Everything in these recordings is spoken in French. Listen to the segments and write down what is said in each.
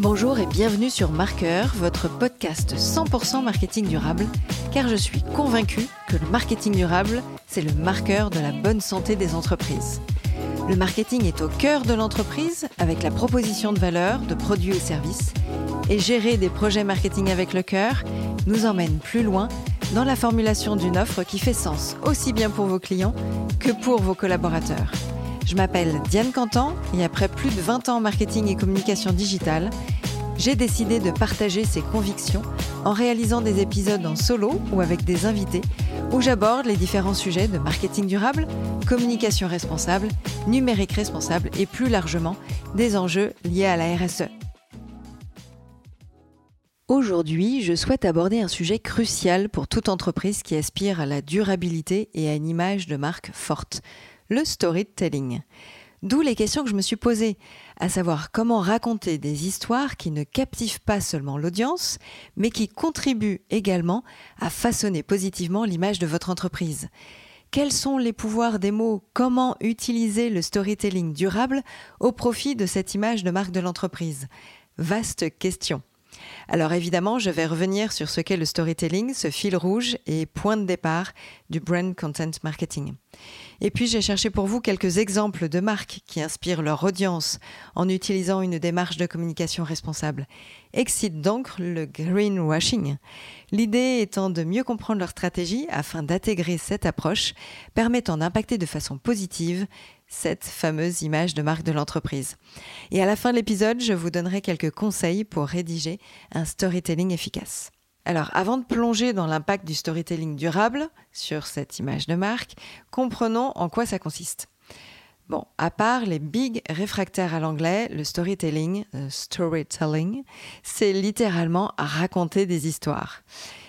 Bonjour et bienvenue sur Marqueur, votre podcast 100% marketing durable, car je suis convaincue que le marketing durable, c'est le marqueur de la bonne santé des entreprises. Le marketing est au cœur de l'entreprise avec la proposition de valeur, de produits et services, et gérer des projets marketing avec le cœur nous emmène plus loin dans la formulation d'une offre qui fait sens aussi bien pour vos clients que pour vos collaborateurs. Je m'appelle Diane Cantan et après plus de 20 ans en marketing et communication digitale, j'ai décidé de partager ces convictions en réalisant des épisodes en solo ou avec des invités où j'aborde les différents sujets de marketing durable, communication responsable, numérique responsable et plus largement des enjeux liés à la RSE. Aujourd'hui, je souhaite aborder un sujet crucial pour toute entreprise qui aspire à la durabilité et à une image de marque forte, le storytelling. D'où les questions que je me suis posées, à savoir comment raconter des histoires qui ne captivent pas seulement l'audience, mais qui contribuent également à façonner positivement l'image de votre entreprise. Quels sont les pouvoirs des mots? Comment utiliser le storytelling durable au profit de cette image de marque de l'entreprise? Vaste question. Alors évidemment, je vais revenir sur ce qu'est le storytelling, ce fil rouge et point de départ du brand content marketing. Et puis j'ai cherché pour vous quelques exemples de marques qui inspirent leur audience en utilisant une démarche de communication responsable. Excite donc le greenwashing. L'idée étant de mieux comprendre leur stratégie afin d'intégrer cette approche permettant d'impacter de façon positive cette fameuse image de marque de l'entreprise. Et à la fin de l'épisode, je vous donnerai quelques conseils pour rédiger un storytelling efficace. Alors, avant de plonger dans l'impact du storytelling durable sur cette image de marque, comprenons en quoi ça consiste. Bon, à part les big réfractaires à l'anglais, le storytelling, euh, storytelling, c'est littéralement raconter des histoires.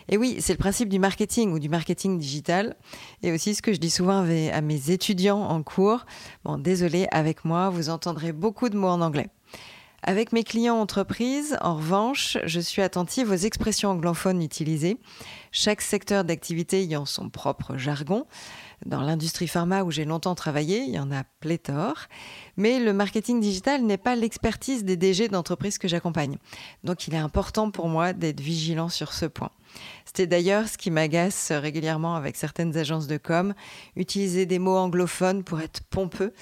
Et oui, c'est le principe du marketing ou du marketing digital. Et aussi ce que je dis souvent à mes étudiants en cours. Bon, désolé, avec moi, vous entendrez beaucoup de mots en anglais. Avec mes clients entreprises, en revanche, je suis attentive aux expressions anglophones utilisées, chaque secteur d'activité ayant son propre jargon. Dans l'industrie pharma où j'ai longtemps travaillé, il y en a pléthore, mais le marketing digital n'est pas l'expertise des DG d'entreprises que j'accompagne. Donc il est important pour moi d'être vigilant sur ce point. C'était d'ailleurs ce qui m'agace régulièrement avec certaines agences de com, utiliser des mots anglophones pour être pompeux.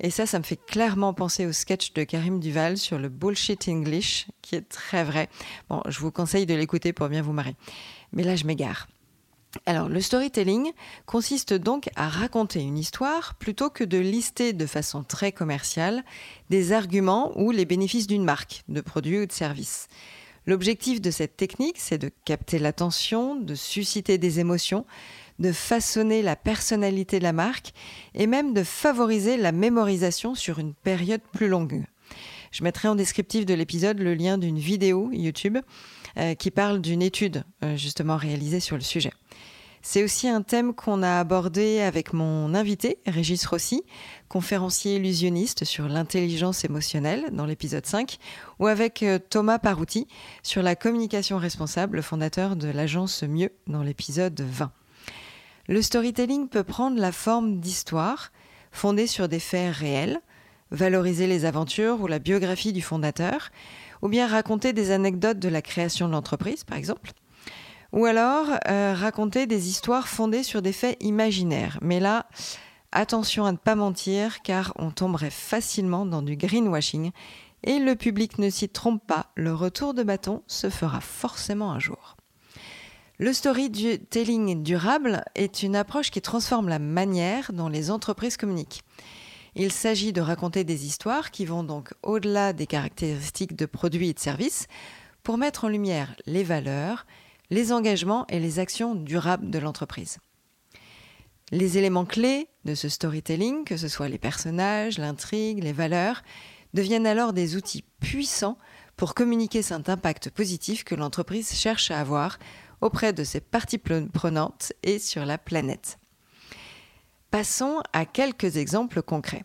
Et ça, ça me fait clairement penser au sketch de Karim Duval sur le bullshit English, qui est très vrai. Bon, je vous conseille de l'écouter pour bien vous marrer. Mais là, je m'égare. Alors, le storytelling consiste donc à raconter une histoire plutôt que de lister de façon très commerciale des arguments ou les bénéfices d'une marque, de produit ou de service. L'objectif de cette technique, c'est de capter l'attention, de susciter des émotions, de façonner la personnalité de la marque et même de favoriser la mémorisation sur une période plus longue. Je mettrai en descriptif de l'épisode le lien d'une vidéo YouTube qui parle d'une étude euh, justement réalisée sur le sujet. C'est aussi un thème qu'on a abordé avec mon invité, Régis Rossi, conférencier illusionniste sur l'intelligence émotionnelle dans l'épisode 5, ou avec euh, Thomas Parouti sur la communication responsable, le fondateur de l'agence Mieux dans l'épisode 20. Le storytelling peut prendre la forme d'histoires fondées sur des faits réels, valoriser les aventures ou la biographie du fondateur, ou bien raconter des anecdotes de la création de l'entreprise, par exemple. Ou alors euh, raconter des histoires fondées sur des faits imaginaires. Mais là, attention à ne pas mentir, car on tomberait facilement dans du greenwashing. Et le public ne s'y trompe pas, le retour de bâton se fera forcément un jour. Le storytelling durable est une approche qui transforme la manière dont les entreprises communiquent. Il s'agit de raconter des histoires qui vont donc au-delà des caractéristiques de produits et de services pour mettre en lumière les valeurs, les engagements et les actions durables de l'entreprise. Les éléments clés de ce storytelling, que ce soit les personnages, l'intrigue, les valeurs, deviennent alors des outils puissants pour communiquer cet impact positif que l'entreprise cherche à avoir auprès de ses parties prenantes et sur la planète. Passons à quelques exemples concrets.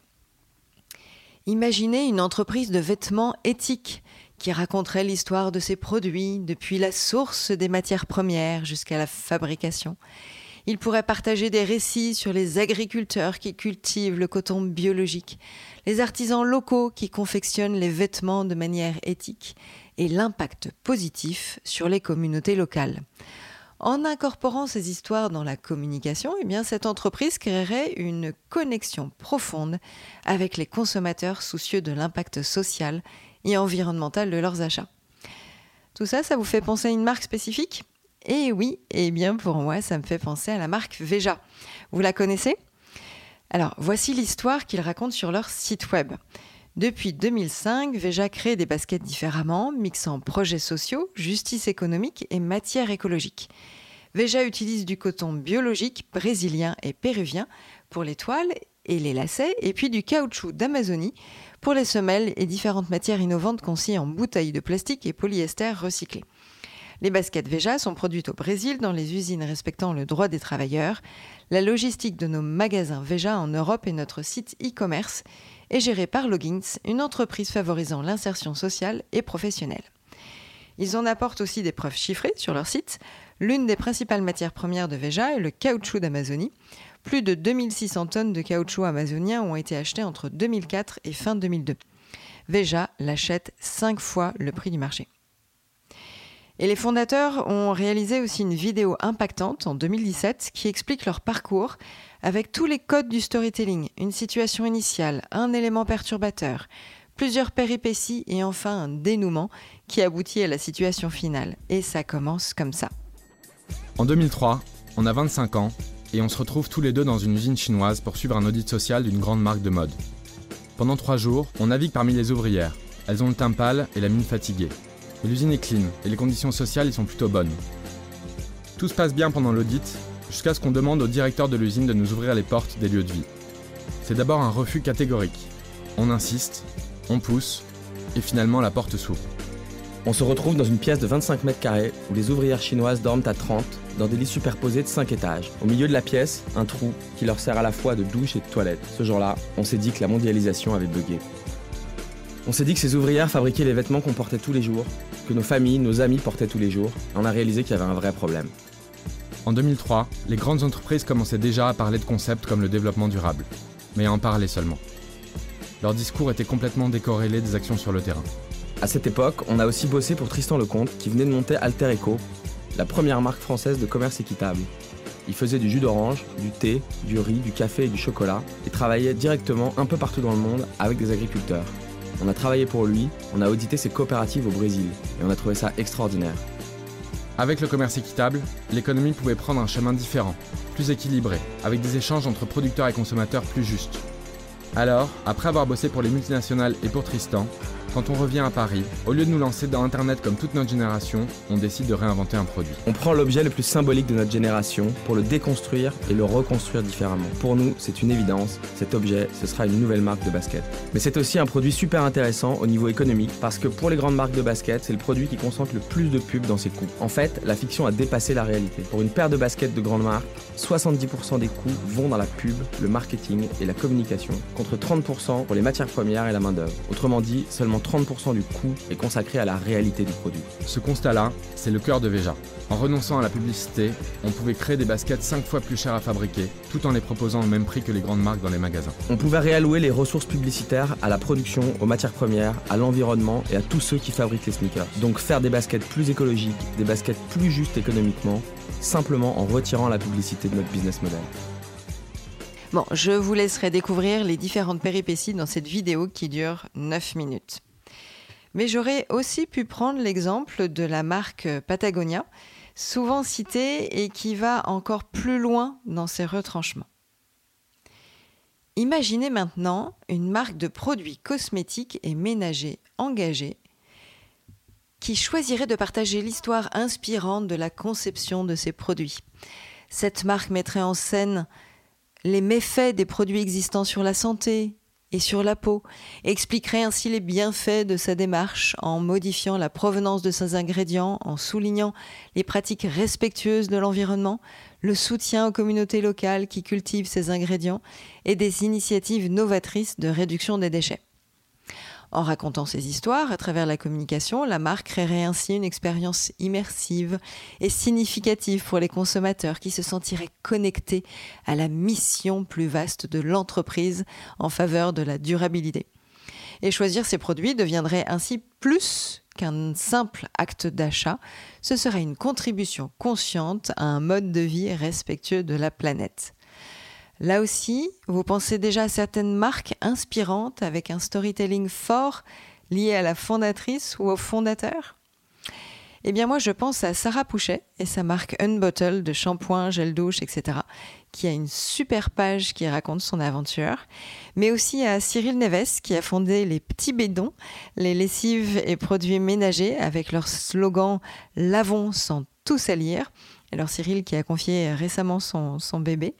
Imaginez une entreprise de vêtements éthiques qui raconterait l'histoire de ses produits depuis la source des matières premières jusqu'à la fabrication Il pourrait partager des récits sur les agriculteurs qui cultivent le coton biologique, les artisans locaux qui confectionnent les vêtements de manière éthique et l'impact positif sur les communautés locales. En incorporant ces histoires dans la communication, eh cette entreprise créerait une connexion profonde avec les consommateurs soucieux de l'impact social et environnemental de leurs achats. Tout ça, ça vous fait penser à une marque spécifique? Eh oui, eh bien pour moi, ça me fait penser à la marque Veja. Vous la connaissez? Alors, voici l'histoire qu'ils racontent sur leur site web. Depuis 2005, Veja crée des baskets différemment, mixant projets sociaux, justice économique et matière écologique. Veja utilise du coton biologique brésilien et péruvien pour les toiles et les lacets, et puis du caoutchouc d'Amazonie pour les semelles et différentes matières innovantes conçues en bouteilles de plastique et polyester recyclés. Les baskets Veja sont produites au Brésil dans les usines respectant le droit des travailleurs. La logistique de nos magasins Veja en Europe et notre site e-commerce est gérée par Logins, une entreprise favorisant l'insertion sociale et professionnelle. Ils en apportent aussi des preuves chiffrées sur leur site. L'une des principales matières premières de Veja est le caoutchouc d'Amazonie. Plus de 2600 tonnes de caoutchouc amazonien ont été achetées entre 2004 et fin 2002. Veja l'achète 5 fois le prix du marché. Et les fondateurs ont réalisé aussi une vidéo impactante en 2017 qui explique leur parcours avec tous les codes du storytelling, une situation initiale, un élément perturbateur, plusieurs péripéties et enfin un dénouement qui aboutit à la situation finale. Et ça commence comme ça. En 2003, on a 25 ans et on se retrouve tous les deux dans une usine chinoise pour suivre un audit social d'une grande marque de mode. Pendant trois jours, on navigue parmi les ouvrières. Elles ont le teint pâle et la mine fatiguée. L'usine est clean et les conditions sociales y sont plutôt bonnes. Tout se passe bien pendant l'audit, jusqu'à ce qu'on demande au directeur de l'usine de nous ouvrir les portes des lieux de vie. C'est d'abord un refus catégorique. On insiste, on pousse, et finalement la porte s'ouvre. On se retrouve dans une pièce de 25 mètres carrés où les ouvrières chinoises dorment à 30 dans des lits superposés de 5 étages. Au milieu de la pièce, un trou qui leur sert à la fois de douche et de toilette. Ce jour-là, on s'est dit que la mondialisation avait bugué. On s'est dit que ces ouvrières fabriquaient les vêtements qu'on portait tous les jours, que nos familles, nos amis portaient tous les jours, et on a réalisé qu'il y avait un vrai problème. En 2003, les grandes entreprises commençaient déjà à parler de concepts comme le développement durable, mais à en parler seulement. Leur discours était complètement décorrélé des actions sur le terrain. À cette époque, on a aussi bossé pour Tristan Lecomte qui venait de monter Alter Eco, la première marque française de commerce équitable. Il faisait du jus d'orange, du thé, du riz, du café et du chocolat et travaillait directement un peu partout dans le monde avec des agriculteurs. On a travaillé pour lui, on a audité ses coopératives au Brésil et on a trouvé ça extraordinaire. Avec le commerce équitable, l'économie pouvait prendre un chemin différent, plus équilibré, avec des échanges entre producteurs et consommateurs plus justes. Alors, après avoir bossé pour les multinationales et pour Tristan, quand on revient à Paris, au lieu de nous lancer dans Internet comme toute notre génération, on décide de réinventer un produit. On prend l'objet le plus symbolique de notre génération pour le déconstruire et le reconstruire différemment. Pour nous, c'est une évidence, cet objet, ce sera une nouvelle marque de basket. Mais c'est aussi un produit super intéressant au niveau économique parce que pour les grandes marques de basket, c'est le produit qui concentre le plus de pubs dans ses coûts. En fait, la fiction a dépassé la réalité. Pour une paire de baskets de grande marque, 70% des coûts vont dans la pub, le marketing et la communication, contre 30% pour les matières premières et la main-d'œuvre. Autrement dit, seulement 30% du coût est consacré à la réalité du produit. Ce constat-là, c'est le cœur de Veja. En renonçant à la publicité, on pouvait créer des baskets 5 fois plus chères à fabriquer, tout en les proposant au même prix que les grandes marques dans les magasins. On pouvait réallouer les ressources publicitaires à la production, aux matières premières, à l'environnement et à tous ceux qui fabriquent les sneakers. Donc faire des baskets plus écologiques, des baskets plus justes économiquement, simplement en retirant la publicité de notre business model. Bon, je vous laisserai découvrir les différentes péripéties dans cette vidéo qui dure 9 minutes. Mais j'aurais aussi pu prendre l'exemple de la marque Patagonia, souvent citée et qui va encore plus loin dans ses retranchements. Imaginez maintenant une marque de produits cosmétiques et ménagers engagée qui choisirait de partager l'histoire inspirante de la conception de ses produits. Cette marque mettrait en scène les méfaits des produits existants sur la santé, et sur la peau, expliquerait ainsi les bienfaits de sa démarche en modifiant la provenance de ses ingrédients, en soulignant les pratiques respectueuses de l'environnement, le soutien aux communautés locales qui cultivent ces ingrédients et des initiatives novatrices de réduction des déchets. En racontant ces histoires à travers la communication, la marque créerait ainsi une expérience immersive et significative pour les consommateurs qui se sentiraient connectés à la mission plus vaste de l'entreprise en faveur de la durabilité. Et choisir ces produits deviendrait ainsi plus qu'un simple acte d'achat, ce serait une contribution consciente à un mode de vie respectueux de la planète. Là aussi, vous pensez déjà à certaines marques inspirantes avec un storytelling fort lié à la fondatrice ou au fondateur? Eh bien moi je pense à Sarah Pouchet et sa marque Unbottle de shampoing, gel douche, etc qui a une super page qui raconte son aventure, mais aussi à Cyril Neves qui a fondé les Petits Bédons, les lessives et produits ménagers avec leur slogan Lavons sans tout salir. Alors Cyril qui a confié récemment son, bébé.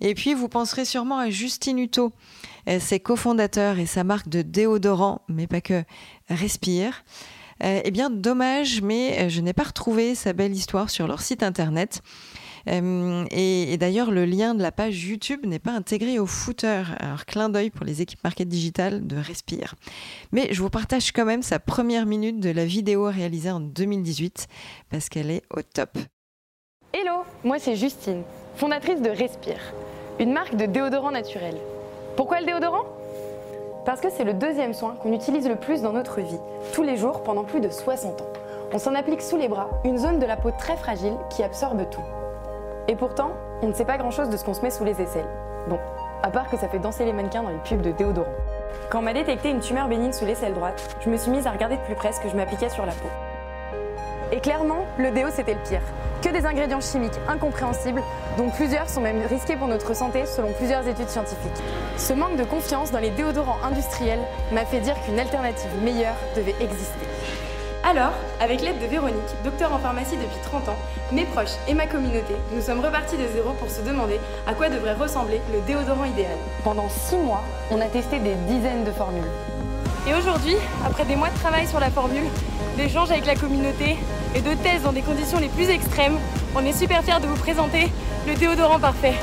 Et puis vous penserez sûrement à Justine Hutto, euh, ses cofondateurs et sa marque de déodorant, mais pas que, Respire. Euh, eh bien, dommage, mais euh, je n'ai pas retrouvé sa belle histoire sur leur site internet. Et, d'ailleurs, le lien de la page YouTube n'est pas intégré au footer. Alors, clin d'œil pour les équipes market digital de Respire. Mais je vous partage quand même sa première minute de la vidéo réalisée en 2018 parce qu'elle est au top. Hello, moi c'est Justine, fondatrice de Respire, une marque de déodorant naturel. Pourquoi le déodorant? Parce que c'est le deuxième soin qu'on utilise le plus dans notre vie, tous les jours pendant plus de 60 ans. On s'en applique sous les bras, une zone de la peau très fragile qui absorbe tout. Et pourtant, on ne sait pas grand-chose de ce qu'on se met sous les aisselles. Bon, à part que ça fait danser les mannequins dans les pubs de déodorant. Quand m'a détecté une tumeur bénigne sous l'aisselle droite, je me suis mise à regarder de plus près ce que je m'appliquais sur la peau. Et clairement, le déo c'était le pire. Que des ingrédients chimiques incompréhensibles, dont plusieurs sont même risqués pour notre santé selon plusieurs études scientifiques. Ce manque de confiance dans les déodorants industriels m'a fait dire qu'une alternative meilleure devait exister. Alors, avec l'aide de Véronique, docteur en pharmacie depuis 30 ans, mes proches et ma communauté, nous sommes repartis de zéro pour se demander à quoi devrait ressembler le déodorant idéal. Pendant 6 mois, on a testé des dizaines de formules. Et aujourd'hui, après des mois de travail sur la formule, d'échanges avec la communauté et de tests dans des conditions les plus extrêmes, on est super fiers de vous présenter le déodorant parfait.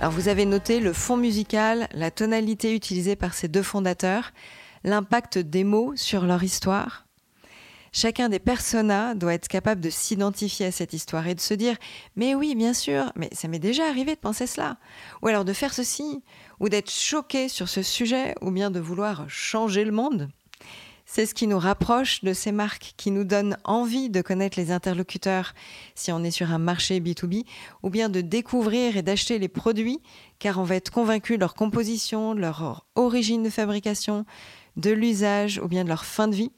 Alors vous avez noté le fond musical, la tonalité utilisée par ces deux fondateurs l'impact des mots sur leur histoire. Chacun des personas doit être capable de s'identifier à cette histoire et de se dire Mais oui, bien sûr, mais ça m'est déjà arrivé de penser cela. Ou alors de faire ceci, ou d'être choqué sur ce sujet, ou bien de vouloir changer le monde. C'est ce qui nous rapproche de ces marques, qui nous donnent envie de connaître les interlocuteurs si on est sur un marché B2B, ou bien de découvrir et d'acheter les produits, car on va être convaincu de leur composition, de leur origine de fabrication, de l'usage ou bien de leur fin de vie.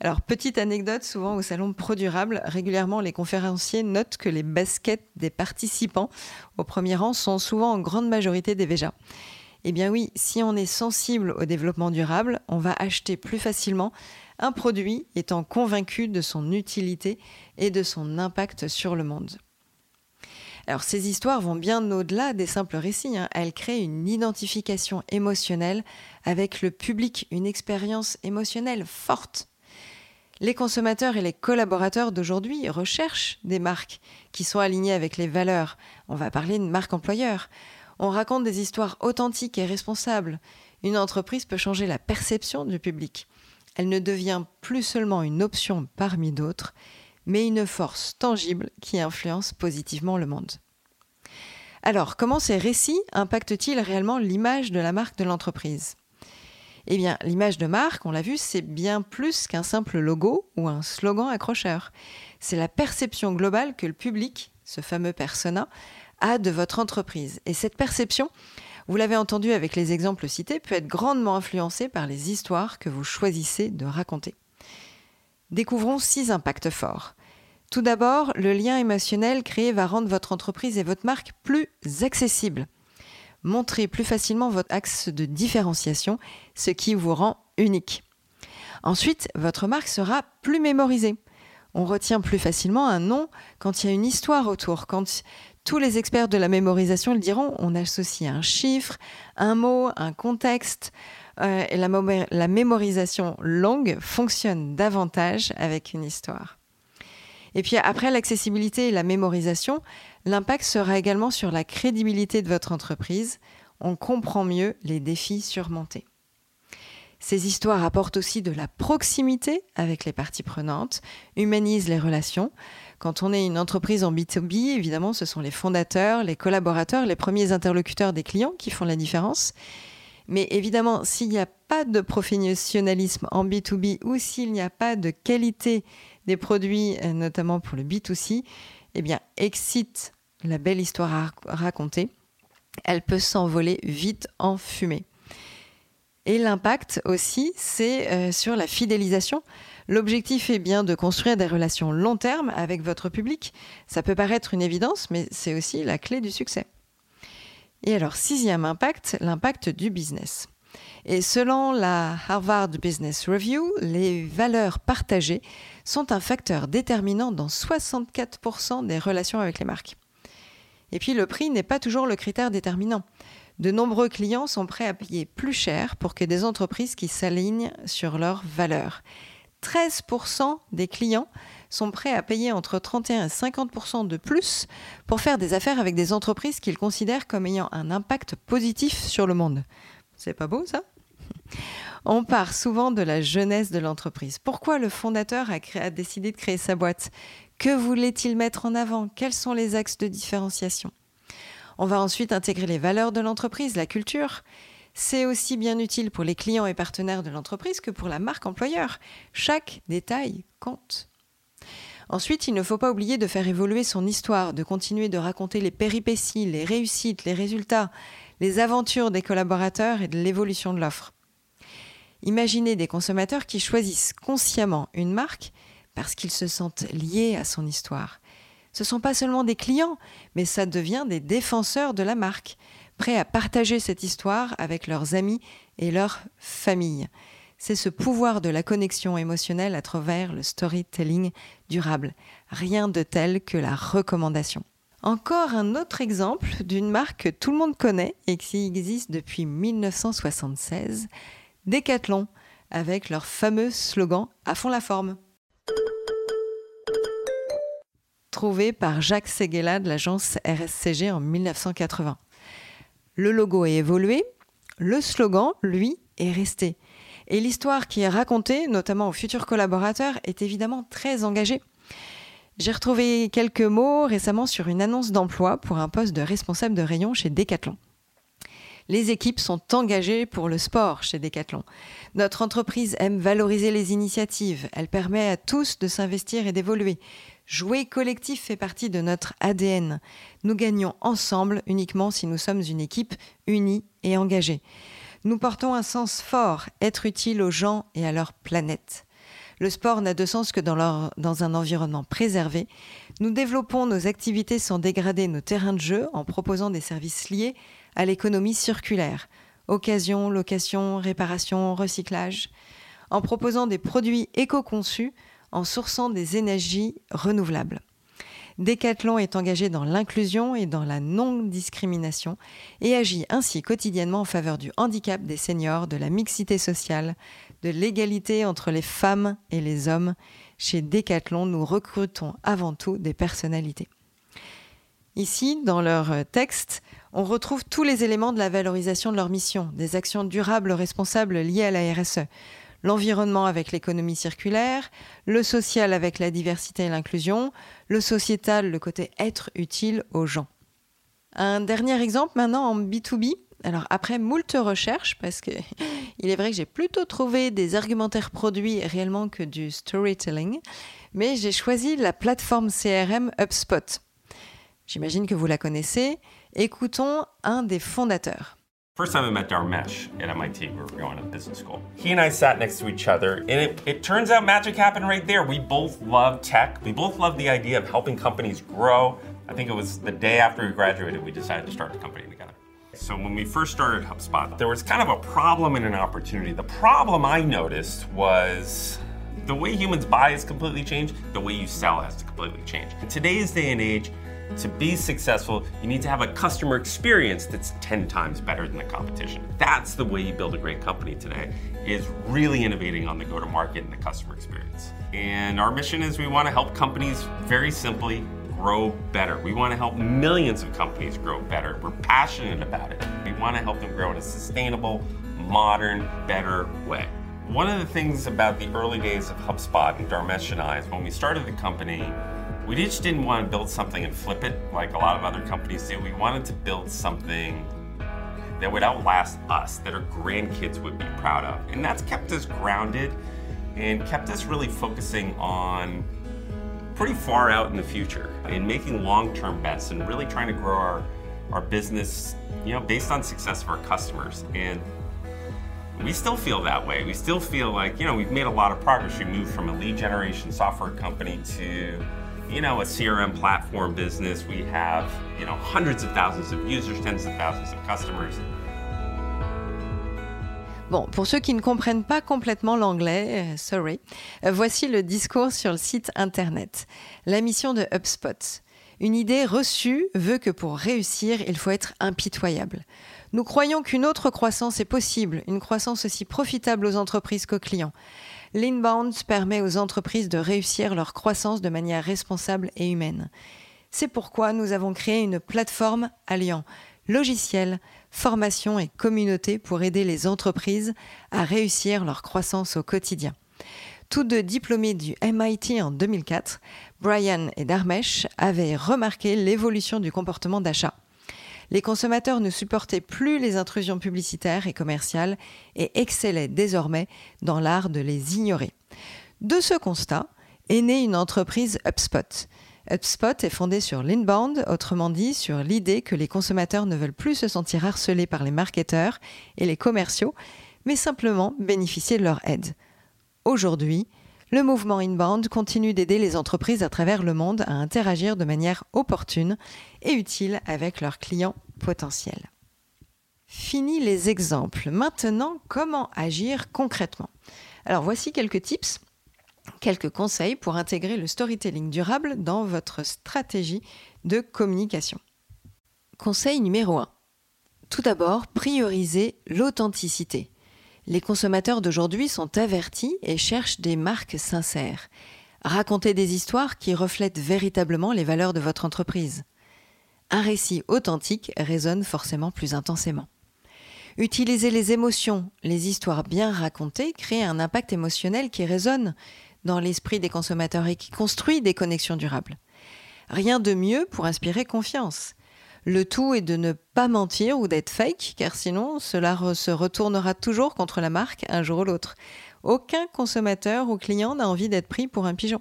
Alors, petite anecdote, souvent au salon Pro Durable, régulièrement les conférenciers notent que les baskets des participants au premier rang sont souvent en grande majorité des Véja. Eh bien oui, si on est sensible au développement durable, on va acheter plus facilement un produit étant convaincu de son utilité et de son impact sur le monde. Alors ces histoires vont bien au-delà des simples récits, hein. elles créent une identification émotionnelle avec le public, une expérience émotionnelle forte. Les consommateurs et les collaborateurs d'aujourd'hui recherchent des marques qui soient alignées avec les valeurs. On va parler de marque employeur. On raconte des histoires authentiques et responsables. Une entreprise peut changer la perception du public. Elle ne devient plus seulement une option parmi d'autres, mais une force tangible qui influence positivement le monde. Alors, comment ces récits impactent-ils réellement l'image de la marque de l'entreprise? Eh bien, l'image de marque, on l'a vu, c'est bien plus qu'un simple logo ou un slogan accrocheur. C'est la perception globale que le public, ce fameux persona, a de votre entreprise. Et cette perception, vous l'avez entendu avec les exemples cités, peut être grandement influencée par les histoires que vous choisissez de raconter. Découvrons six impacts forts. Tout d'abord, le lien émotionnel créé va rendre votre entreprise et votre marque plus accessibles. Montrez plus facilement votre axe de différenciation, ce qui vous rend unique. Ensuite, votre marque sera plus mémorisée. On retient plus facilement un nom quand il y a une histoire autour. Quand tous les experts de la mémorisation le diront, on associe un chiffre, un mot, un contexte. Euh, et la, la mémorisation longue fonctionne davantage avec une histoire. Et puis après l'accessibilité et la mémorisation, l'impact sera également sur la crédibilité de votre entreprise. On comprend mieux les défis surmontés. Ces histoires apportent aussi de la proximité avec les parties prenantes, humanisent les relations. Quand on est une entreprise en B2B, évidemment, ce sont les fondateurs, les collaborateurs, les premiers interlocuteurs des clients qui font la différence. Mais évidemment, s'il n'y a pas de professionnalisme en B2B ou s'il n'y a pas de qualité des produits, euh, notamment pour le B2C, eh bien, excite la belle histoire à raconter. Elle peut s'envoler vite en fumée. Et l'impact aussi, c'est euh, sur la fidélisation. L'objectif est bien de construire des relations long terme avec votre public. Ça peut paraître une évidence, mais c'est aussi la clé du succès. Et alors, sixième impact, l'impact du business. Et selon la Harvard Business Review, les valeurs partagées sont un facteur déterminant dans 64% des relations avec les marques. Et puis le prix n'est pas toujours le critère déterminant. De nombreux clients sont prêts à payer plus cher pour que des entreprises qui s'alignent sur leurs valeurs. 13% des clients sont prêts à payer entre 31 et 50% de plus pour faire des affaires avec des entreprises qu'ils considèrent comme ayant un impact positif sur le monde. C'est pas beau ça? On part souvent de la jeunesse de l'entreprise. Pourquoi le fondateur a, décidé de créer sa boîte? Que voulait-il mettre en avant? Quels sont les axes de différenciation? On va ensuite intégrer les valeurs de l'entreprise, la culture. C'est aussi bien utile pour les clients et partenaires de l'entreprise que pour la marque employeur. Chaque détail compte. Ensuite, il ne faut pas oublier de faire évoluer son histoire, de continuer de raconter les péripéties, les réussites, les résultats, les aventures des collaborateurs et de l'évolution de l'offre. Imaginez des consommateurs qui choisissent consciemment une marque parce qu'ils se sentent liés à son histoire. Ce ne sont pas seulement des clients, mais ça devient des défenseur de la marque prêts à partager cette histoire avec leurs amis et leur famille. C'est ce pouvoir de la connexion émotionnelle à travers le storytelling durable. Rien de tel que la recommandation. Encore un autre exemple d'une marque que tout le monde connaît et qui existe depuis 1976, Decathlon, avec leur fameux slogan À fond la forme. Trouvé par Jacques Seguela de l'agence RSCG en 1980. Le logo a évolué, le slogan, lui, est resté. Et l'histoire qui est racontée, notamment aux futurs collaborateurs, est évidemment très engagée. J'ai retrouvé quelques mots récemment sur une annonce d'emploi pour un poste de responsable de rayon chez Decathlon. Les équipes sont engagées pour le sport chez Decathlon. Notre entreprise aime valoriser les initiatives. Elle permet à tous de s'investir et d'évoluer. Jouer collectif fait partie de notre ADN. Nous gagnons ensemble uniquement si nous sommes une équipe unie et engagée. Nous portons un sens fort, être utile aux gens et à leur planète. Le sport n'a de sens que dans, un environnement préservé. Nous développons nos activités sans dégrader nos terrains de jeu en proposant des services liés à l'économie circulaire. Occasion, location, réparation, recyclage. En proposant des produits éco-conçus en sourçant des énergies renouvelables. Decathlon est engagé dans l'inclusion et dans la non-discrimination et agit ainsi quotidiennement en faveur du handicap des seniors, de la mixité sociale, de l'égalité entre les femmes et les hommes. Chez Decathlon, nous recrutons avant tout des personnalités. Ici, dans leur texte, on retrouve tous les éléments de la valorisation de leur mission, des actions durables responsables liées à la RSE, l'environnement avec l'économie circulaire, le social avec la diversité et l'inclusion, le sociétal, le côté être utile aux gens. Un dernier exemple maintenant en B2B. Alors après moult recherches, parce que il est vrai que j'ai plutôt trouvé des argumentaires produits réellement que du storytelling, mais j'ai choisi la plateforme CRM HubSpot. J'imagine que vous la connaissez. Écoutons un des fondateurs. First time I met Dharmesh at MIT, we were going to business school. He and I sat next to each other, and it, it turns out magic happened right there. We both love tech. We both love the idea of helping companies grow. I think it was the day after we graduated, we decided to start the company together. So when we first started HubSpot, there was kind of a problem and an opportunity. The problem I noticed was the way humans buy has completely changed, the way you sell has to completely change. In today's day and age, to be successful, you need to have a customer experience that's 10 times better than the competition. That's the way you build a great company today, is really innovating on the go-to-market and the customer experience. And our mission is we want to help companies very simply grow better. We want to help millions of companies grow better. We're passionate about it. We want to help them grow in a sustainable, modern, better way. One of the things about the early days of HubSpot and Dharmesh and I is when we started the company, we just didn't want to build something and flip it like a lot of other companies do. We wanted to build something that would outlast us, that our grandkids would be proud of. And that's kept us grounded and kept us really focusing on pretty far out in the future and making long-term bets and really trying to grow our, our business, you know, based on success of our customers. And we still feel that way. We still feel like, you know, we've made a lot of progress. We moved from a lead generation software company to, you know, a CRM platform business. We have, you know, hundreds of thousands of users, tens of thousands of customers. Bon, pour ceux qui ne comprennent pas complètement l'anglais, euh, sorry, euh, voici le discours sur le site internet. La mission de HubSpot. Une idée reçue veut que pour réussir, il faut être impitoyable. Nous croyons qu'une autre croissance est possible, une croissance aussi profitable aux entreprises qu'aux clients. L'inbound permet aux entreprises de réussir leur croissance de manière responsable et humaine. C'est pourquoi nous avons créé une plateforme alliant logiciels, formation et communauté pour aider les entreprises à réussir leur croissance au quotidien. Tous deux diplômés du MIT en 2004, Brian et Darmesh avaient remarqué l'évolution du comportement d'achat. Les consommateurs ne supportaient plus les intrusions publicitaires et commerciales et excellaient désormais dans l'art de les ignorer. De ce constat est née une entreprise HubSpot. HubSpot est fondée sur l'inbound, autrement dit sur l'idée que les consommateurs ne veulent plus se sentir harcelés par les marketeurs et les commerciaux, mais simplement bénéficier de leur aide. Aujourd'hui, le mouvement inbound continue d'aider les entreprises à travers le monde à interagir de manière opportune et utile avec leurs clients potentiels. Fini les exemples. Maintenant, comment agir concrètement? Alors voici quelques tips quelques conseils pour intégrer le storytelling durable dans votre stratégie de communication. Conseil numéro 1. Tout d'abord, priorisez l'authenticité. Les consommateurs d'aujourd'hui sont avertis et cherchent des marques sincères. Racontez des histoires qui reflètent véritablement les valeurs de votre entreprise. Un récit authentique résonne forcément plus intensément. Utilisez les émotions, les histoires bien racontées créent un impact émotionnel qui résonne dans l'esprit des consommateurs et qui construit des connexions durables. Rien de mieux pour inspirer confiance. Le tout est de ne pas mentir ou d'être fake, car sinon cela se retournera toujours contre la marque un jour ou l'autre. Aucun consommateur ou client n'a envie d'être pris pour un pigeon.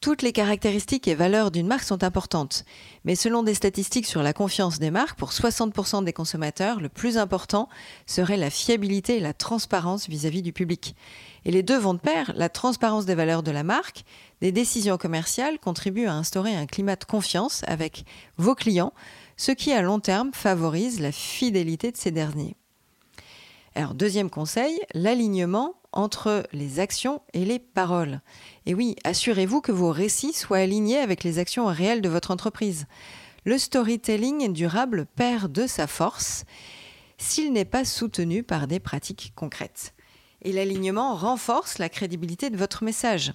Toutes les caractéristiques et valeurs d'une marque sont importantes, mais selon des statistiques sur la confiance des marques, pour 60% des consommateurs, le plus important serait la fiabilité et la transparence vis-à-vis du public. Et les deux vont de pair, la transparence des valeurs de la marque, des décisions commerciales contribuent à instaurer un climat de confiance avec vos clients, ce qui à long terme favorise la fidélité de ces derniers. Alors deuxième conseil, l'alignement entre les actions et les paroles. Et oui, assurez-vous que vos récits soient alignés avec les actions réelles de votre entreprise. Le storytelling durable perd de sa force s'il n'est pas soutenu par des pratiques concrètes. Et l'alignement renforce la crédibilité de votre message.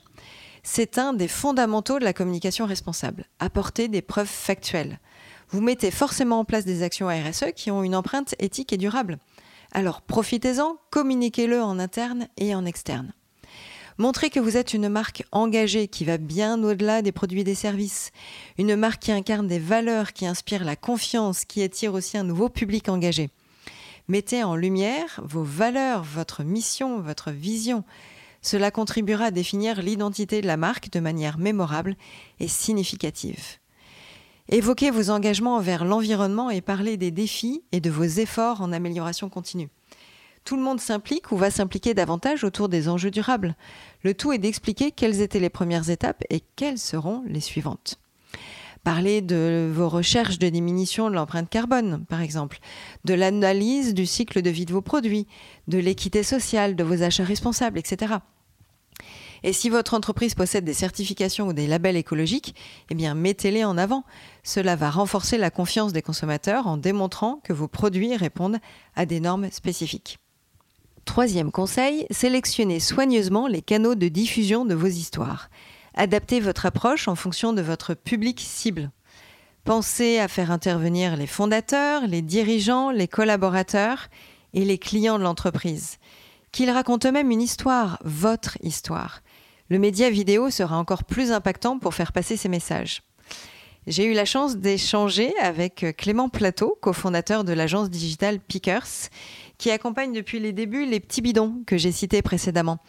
C'est un des fondamentaux de la communication responsable. Apporter des preuves factuelles. Vous mettez forcément en place des actions RSE qui ont une empreinte éthique et durable. Alors profitez-en, communiquez-le en interne et en externe. Montrez que vous êtes une marque engagée qui va bien au-delà des produits et des services. Une marque qui incarne des valeurs, qui inspire la confiance, qui attire aussi un nouveau public engagé. Mettez en lumière vos valeurs, votre mission, votre vision. Cela contribuera à définir l'identité de la marque de manière mémorable et significative. Évoquez vos engagements envers l'environnement et parlez des défis et de vos efforts en amélioration continue. Tout le monde s'implique ou va s'impliquer davantage autour des enjeux durables. Le tout est d'expliquer quelles étaient les premières étapes et quelles seront les suivantes. Parlez de vos recherches de diminution de l'empreinte carbone, par exemple, de l'analyse du cycle de vie de vos produits, de l'équité sociale, de vos achats responsables, etc. Et si votre entreprise possède des certifications ou des labels écologiques, eh bien mettez-les en avant. Cela va renforcer la confiance des consommateurs en démontrant que vos produits répondent à des normes spécifiques. Troisième conseil, sélectionnez soigneusement les canaux de diffusion de vos histoires. Adaptez votre approche en fonction de votre public cible. Pensez à faire intervenir les fondateurs, les dirigeants, les collaborateurs et les clients de l'entreprise. Qu'ils racontent eux-mêmes une histoire, votre histoire. Le média vidéo sera encore plus impactant pour faire passer ces messages. J'ai eu la chance d'échanger avec Clément Plateau, cofondateur de l'agence digitale Pickers, qui accompagne depuis les débuts les petits bidons que j'ai cités précédemment.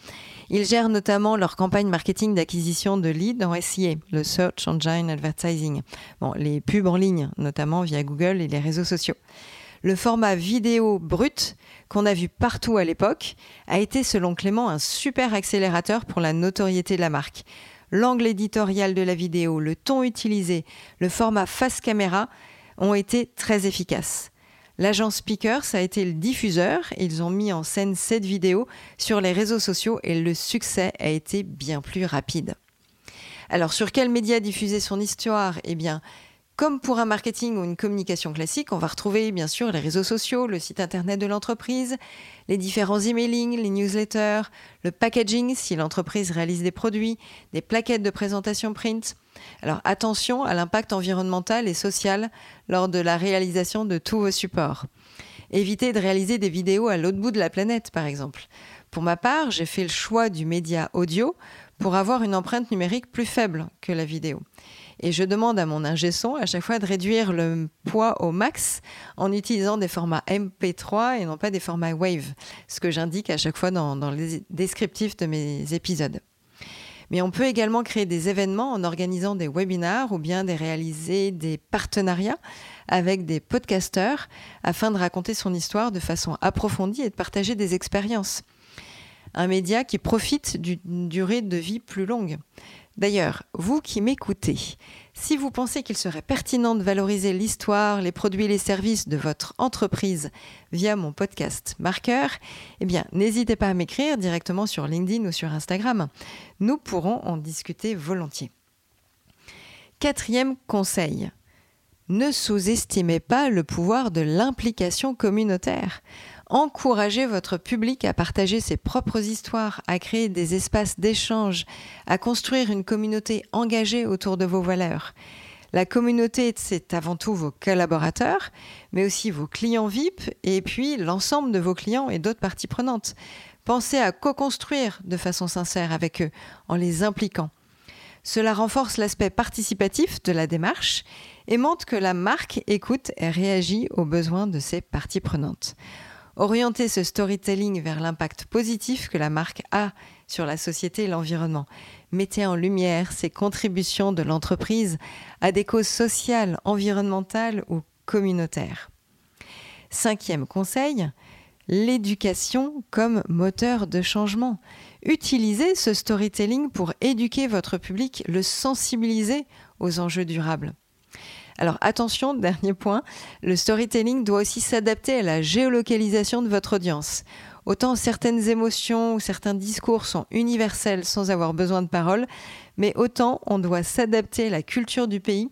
Ils gèrent notamment leur campagne marketing d'acquisition de leads en SIA, le Search Engine Advertising. Bon, les pubs en ligne, notamment via Google et les réseaux sociaux. Le format vidéo brut, qu'on a vu partout à l'époque, a été selon Clément un super accélérateur pour la notoriété de la marque l'angle éditorial de la vidéo, le ton utilisé, le format face caméra ont été très efficaces. L'agence Speakers a été le diffuseur, ils ont mis en scène cette vidéo sur les réseaux sociaux et le succès a été bien plus rapide. Alors sur quel média diffuser son histoire? Eh bien, comme pour un marketing ou une communication classique, on va retrouver bien sûr les réseaux sociaux, le site internet de l'entreprise, les différents emailing, les newsletters, le packaging si l'entreprise réalise des produits, des plaquettes de présentation print. Alors attention à l'impact environnemental et social lors de la réalisation de tous vos supports. Évitez de réaliser des vidéos à l'autre bout de la planète par exemple. Pour ma part, j'ai fait le choix du média audio pour avoir une empreinte numérique plus faible que la vidéo. Et je demande à mon ingé son à chaque fois de réduire le poids au max en utilisant des formats MP3 et non pas des formats Wave, ce que j'indique à chaque fois dans, les descriptifs de mes épisodes. Mais on peut également créer des événements en organisant des webinars ou bien réaliser des partenariats avec des podcasteurs afin de raconter son histoire de façon approfondie et de partager des expériences. Un média qui profite d'une durée de vie plus longue. D'ailleurs, vous qui m'écoutez, si vous pensez qu'il serait pertinent de valoriser l'histoire, les produits et les services de votre entreprise via mon podcast Marqueur, eh bien, n'hésitez pas à m'écrire directement sur LinkedIn ou sur Instagram. Nous pourrons en discuter volontiers. Quatrième conseil. Ne sous-estimez pas le pouvoir de l'implication communautaire. Encouragez votre public à partager ses propres histoires, à créer des espaces d'échange, à construire une communauté engagée autour de vos valeurs. La communauté, c'est avant tout vos collaborateurs, mais aussi vos clients VIP et puis l'ensemble de vos clients et d'autres parties prenantes. Pensez à co-construire de façon sincère avec eux en les impliquant. Cela renforce l'aspect participatif de la démarche et montre que la marque écoute et réagit aux besoins de ses parties prenantes. Orienter ce storytelling vers l'impact positif que la marque a sur la société et l'environnement. Mettez en lumière ces contributions de l'entreprise à des causes sociales, environnementales ou communautaires. Cinquième conseil, l'éducation comme moteur de changement. Utilisez ce storytelling pour éduquer votre public, le sensibiliser aux enjeux durables. Alors attention, dernier point, le storytelling doit aussi s'adapter à la géolocalisation de votre audience. Autant certaines émotions ou certains discours sont universels sans avoir besoin de paroles, mais autant on doit s'adapter à la culture du pays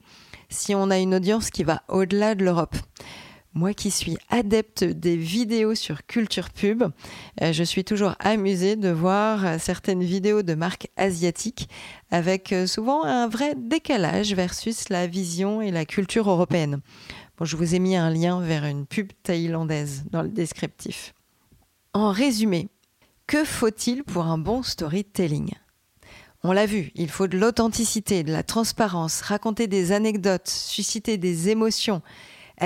si on a une audience qui va au-delà de l'Europe. Moi qui suis adepte des vidéos sur Culture Pub, euh, je suis toujours amusée de voir certaines vidéos de marques asiatiques avec euh, souvent un vrai décalage versus la vision et la culture européenne. Bon, je vous ai mis un lien vers une pub thaïlandaise dans le descriptif. En résumé, que faut-il pour un bon storytelling? On l'a vu, il faut de l'authenticité, de la transparence, raconter des anecdotes, susciter des émotions,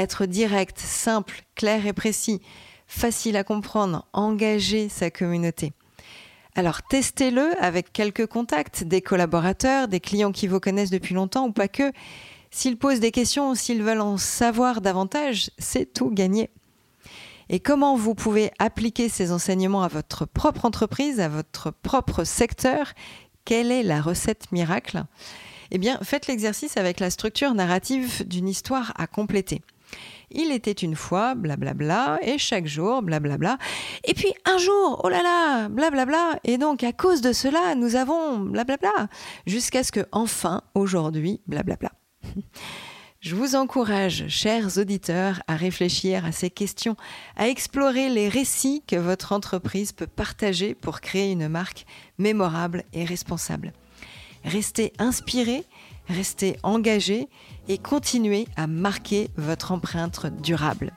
être direct, simple, clair et précis, facile à comprendre, engager sa communauté. Alors testez-le avec quelques contacts, des collaborateurs, des clients qui vous connaissent depuis longtemps ou pas que. S'ils posent des questions ou s'ils veulent en savoir davantage, c'est tout gagné. Et comment vous pouvez appliquer ces enseignements à votre propre entreprise, à votre propre secteur? Quelle est la recette miracle? Eh bien, faites l'exercice avec la structure narrative d'une histoire à compléter. Il était une fois, blablabla, et chaque jour, blablabla. Et puis un jour, oh là là, blablabla. Et donc à cause de cela, nous avons blablabla. Jusqu'à ce que enfin, aujourd'hui, blablabla. Je vous encourage, chers auditeurs, à réfléchir à ces questions, à explorer les récits que votre entreprise peut partager pour créer une marque mémorable et responsable. Restez inspirés restez engagé et continuez à marquer votre empreinte durable.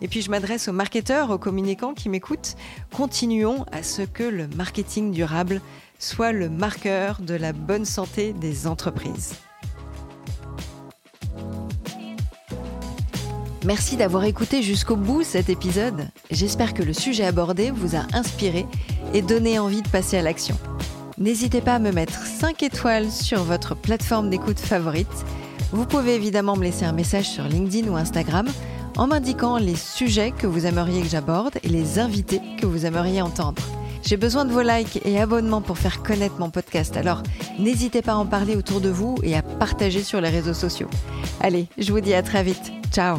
Et puis je m'adresse aux marketeurs, aux communicants qui m'écoutent. Continuons à ce que le marketing durable soit le marqueur de la bonne santé des entreprises. Merci d'avoir écouté jusqu'au bout cet épisode. J'espère que le sujet abordé vous a inspiré et donné envie de passer à l'action. N'hésitez pas à me mettre 5 étoiles sur votre plateforme d'écoute favorite. Vous pouvez évidemment me laisser un message sur LinkedIn ou Instagram en m'indiquant les sujets que vous aimeriez que j'aborde et les invités que vous aimeriez entendre. J'ai besoin de vos likes et abonnements pour faire connaître mon podcast, alors n'hésitez pas à en parler autour de vous et à partager sur les réseaux sociaux. Allez, je vous dis à très vite. Ciao